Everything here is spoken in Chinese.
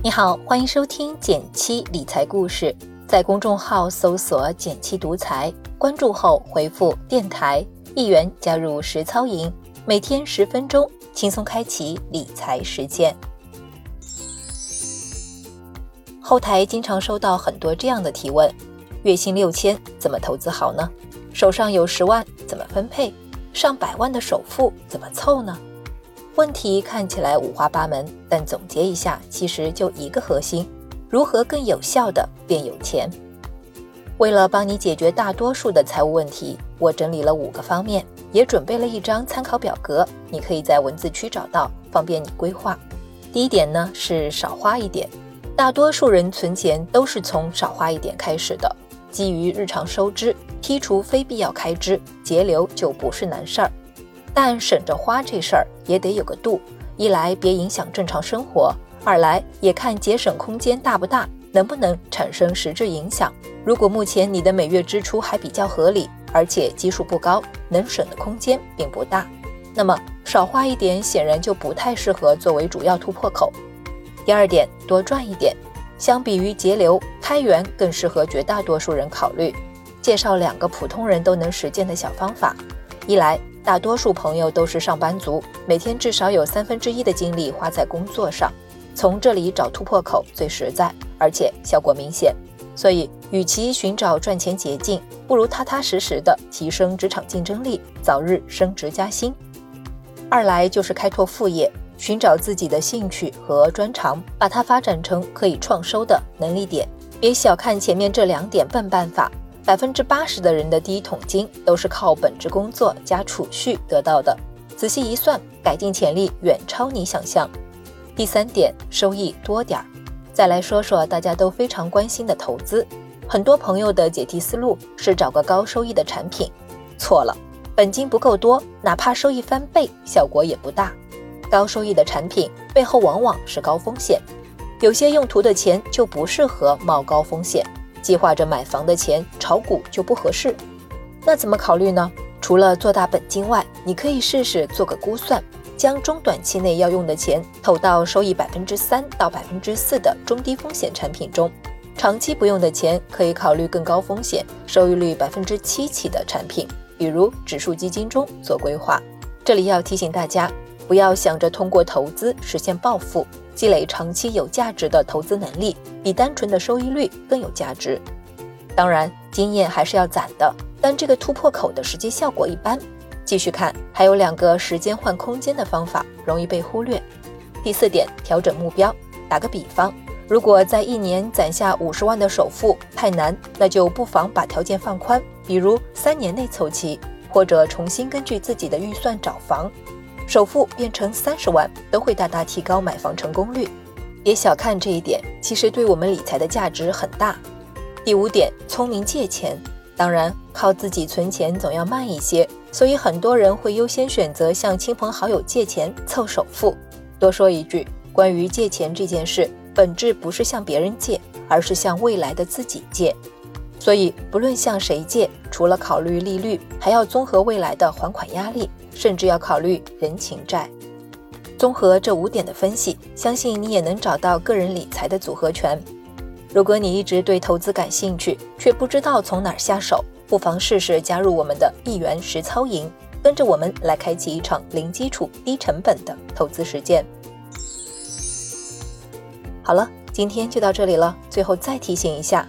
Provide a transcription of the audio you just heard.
你好，欢迎收听减七理财故事，在公众号搜索“减七独裁，关注后回复“电台”一元加入实操营，每天十分钟，轻松开启理财实践。后台经常收到很多这样的提问：月薪六千怎么投资好呢？手上有十万怎么分配？上百万的首付怎么凑呢？问题看起来五花八门，但总结一下，其实就一个核心：如何更有效的变有钱。为了帮你解决大多数的财务问题，我整理了五个方面，也准备了一张参考表格，你可以在文字区找到，方便你规划。第一点呢是少花一点，大多数人存钱都是从少花一点开始的，基于日常收支，剔除非必要开支，节流就不是难事儿。但省着花这事儿也得有个度，一来别影响正常生活，二来也看节省空间大不大，能不能产生实质影响。如果目前你的每月支出还比较合理，而且基数不高，能省的空间并不大，那么少花一点显然就不太适合作为主要突破口。第二点，多赚一点，相比于节流，开源更适合绝大多数人考虑。介绍两个普通人都能实践的小方法，一来。大多数朋友都是上班族，每天至少有三分之一的精力花在工作上，从这里找突破口最实在，而且效果明显。所以，与其寻找赚钱捷径，不如踏踏实实的提升职场竞争力，早日升职加薪。二来就是开拓副业，寻找自己的兴趣和专长，把它发展成可以创收的能力点。别小看前面这两点笨办法。百分之八十的人的第一桶金都是靠本职工作加储蓄得到的，仔细一算，改进潜力远超你想象。第三点，收益多点儿。再来说说大家都非常关心的投资，很多朋友的解题思路是找个高收益的产品，错了，本金不够多，哪怕收益翻倍，效果也不大。高收益的产品背后往往是高风险，有些用途的钱就不适合冒高风险。计划着买房的钱炒股就不合适，那怎么考虑呢？除了做大本金外，你可以试试做个估算，将中短期内要用的钱投到收益百分之三到百分之四的中低风险产品中，长期不用的钱可以考虑更高风险、收益率百分之七起的产品，比如指数基金中做规划。这里要提醒大家，不要想着通过投资实现暴富。积累长期有价值的投资能力，比单纯的收益率更有价值。当然，经验还是要攒的，但这个突破口的实际效果一般。继续看，还有两个时间换空间的方法，容易被忽略。第四点，调整目标。打个比方，如果在一年攒下五十万的首付太难，那就不妨把条件放宽，比如三年内凑齐，或者重新根据自己的预算找房。首付变成三十万，都会大大提高买房成功率。别小看这一点，其实对我们理财的价值很大。第五点，聪明借钱。当然，靠自己存钱总要慢一些，所以很多人会优先选择向亲朋好友借钱凑首付。多说一句，关于借钱这件事，本质不是向别人借，而是向未来的自己借。所以，不论向谁借，除了考虑利率，还要综合未来的还款压力。甚至要考虑人情债。综合这五点的分析，相信你也能找到个人理财的组合拳。如果你一直对投资感兴趣，却不知道从哪儿下手，不妨试试加入我们的一元实操营，跟着我们来开启一场零基础、低成本的投资实践。好了，今天就到这里了。最后再提醒一下，